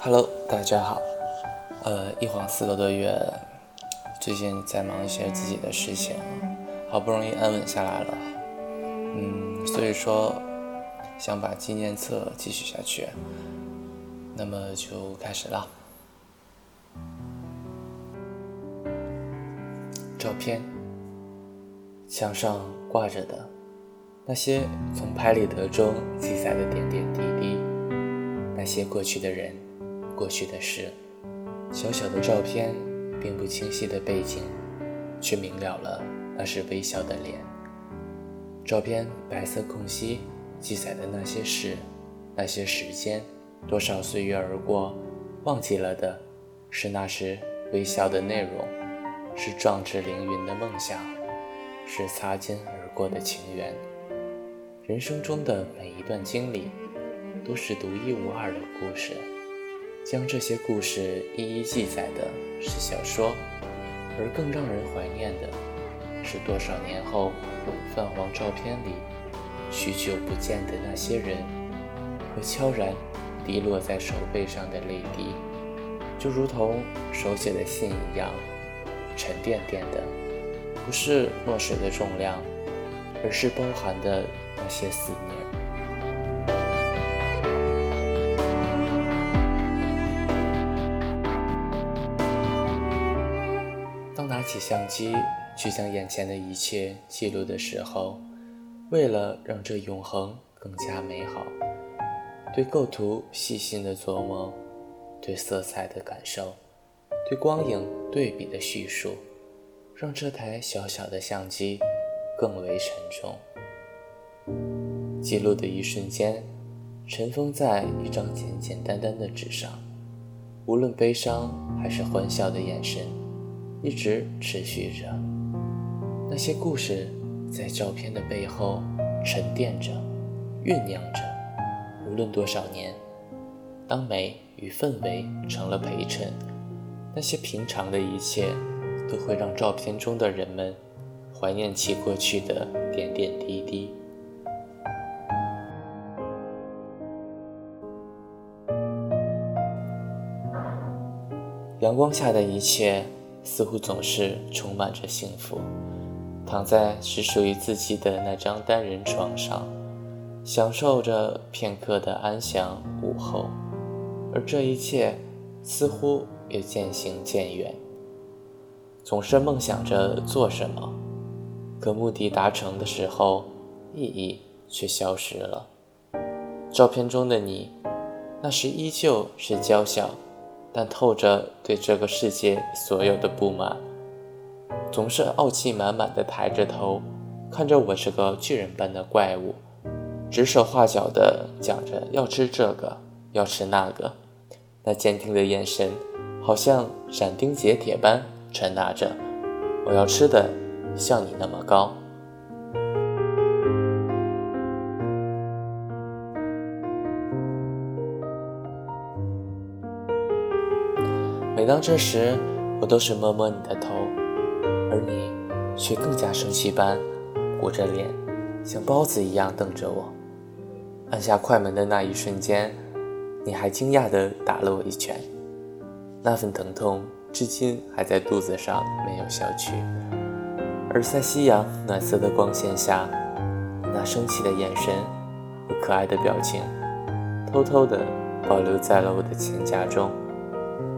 Hello，大家好。呃，一晃四个多月，最近在忙一些自己的事情，好不容易安稳下来了。嗯，所以说想把纪念册继续下去，那么就开始了。照片，墙上挂着的那些从拍立得中记载的点点滴，那些过去的人。过去的事，小小的照片，并不清晰的背景，却明了了那是微笑的脸。照片白色空隙记载的那些事，那些时间，多少岁月而过，忘记了的，是那时微笑的内容，是壮志凌云的梦想，是擦肩而过的情缘。人生中的每一段经历，都是独一无二的故事。将这些故事一一记载的是小说，而更让人怀念的是多少年后泛黄照片里许久不见的那些人和悄然滴落在手背上的泪滴，就如同手写的信一样，沉甸甸的，不是墨水的重量，而是包含的那些思念。起相机去将眼前的一切记录的时候，为了让这永恒更加美好，对构图细心的琢磨，对色彩的感受，对光影对比的叙述，让这台小小的相机更为沉重。记录的一瞬间，尘封在一张简简单单的纸上，无论悲伤还是欢笑的眼神。一直持续着，那些故事在照片的背后沉淀着、酝酿着。无论多少年，当美与氛围成了陪衬，那些平常的一切都会让照片中的人们怀念起过去的点点滴滴。阳光下的一切。似乎总是充满着幸福，躺在只属于自己的那张单人床上，享受着片刻的安详午后，而这一切似乎也渐行渐远。总是梦想着做什么，可目的达成的时候，意义却消失了。照片中的你，那时依旧是娇小。但透着对这个世界所有的不满，总是傲气满满的抬着头，看着我这个巨人般的怪物，指手画脚的讲着要吃这个，要吃那个，那坚定的眼神，好像斩钉截铁般传达着，我要吃的像你那么高。每当这时，我都是摸摸你的头，而你却更加生气般鼓着脸，像包子一样瞪着我。按下快门的那一瞬间，你还惊讶地打了我一拳，那份疼痛至今还在肚子上没有消去。而在夕阳暖色的光线下，那生气的眼神和可爱的表情，偷偷地保留在了我的钱夹中。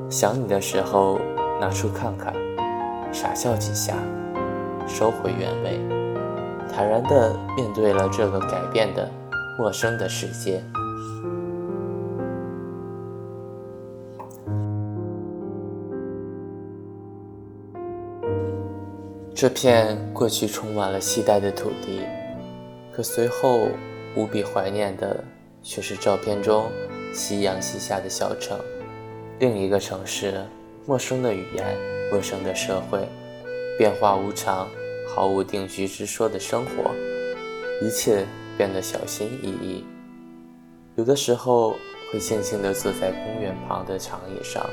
想你的时候，拿出看看，傻笑几下，收回原位，坦然地面对了这个改变的、陌生的世界。这片过去充满了期待的土地，可随后无比怀念的，却是照片中夕阳西下的小城。另一个城市，陌生的语言，陌生的社会，变化无常，毫无定局之说的生活，一切变得小心翼翼。有的时候会静静地坐在公园旁的长椅上，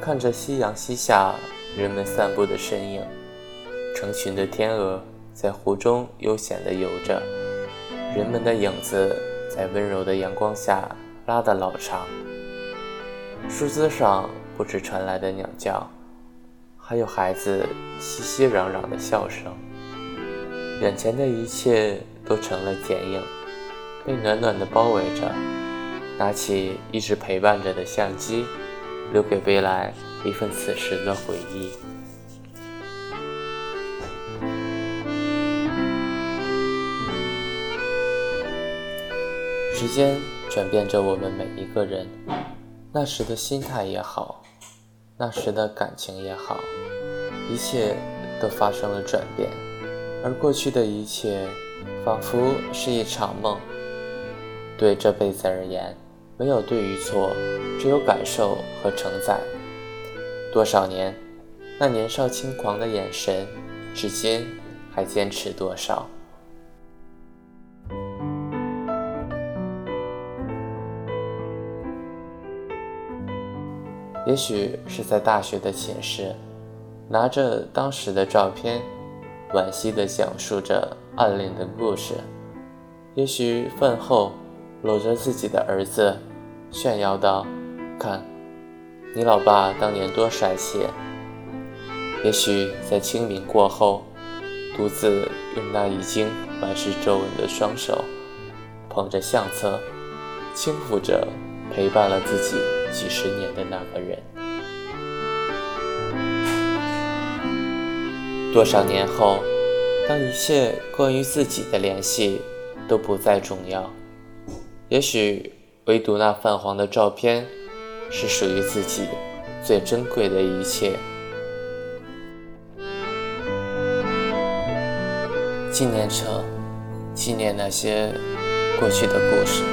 看着夕阳西下，人们散步的身影，成群的天鹅在湖中悠闲地游着，人们的影子在温柔的阳光下拉得老长。树枝上不止传来的鸟叫，还有孩子熙熙攘攘的笑声。眼前的一切都成了剪影，被暖暖的包围着。拿起一直陪伴着的相机，留给未来一份此时的回忆。时间转变着我们每一个人，那时的心态也好，那时的感情也好，一切都发生了转变，而过去的一切，仿佛是一场梦。对这辈子而言，没有对与错，只有感受和承载。多少年，那年少轻狂的眼神，至今还坚持多少？也许是在大学的寝室，拿着当时的照片，惋惜地讲述着暗恋的故事；也许饭后搂着自己的儿子，炫耀道：“看，你老爸当年多帅气。”也许在清明过后，独自用那已经满是皱纹的双手，捧着相册，轻抚着陪伴了自己。几十年的那个人，多少年后，当一切关于自己的联系都不再重要，也许唯独那泛黄的照片，是属于自己最珍贵的一切。纪念车，纪念那些过去的故事。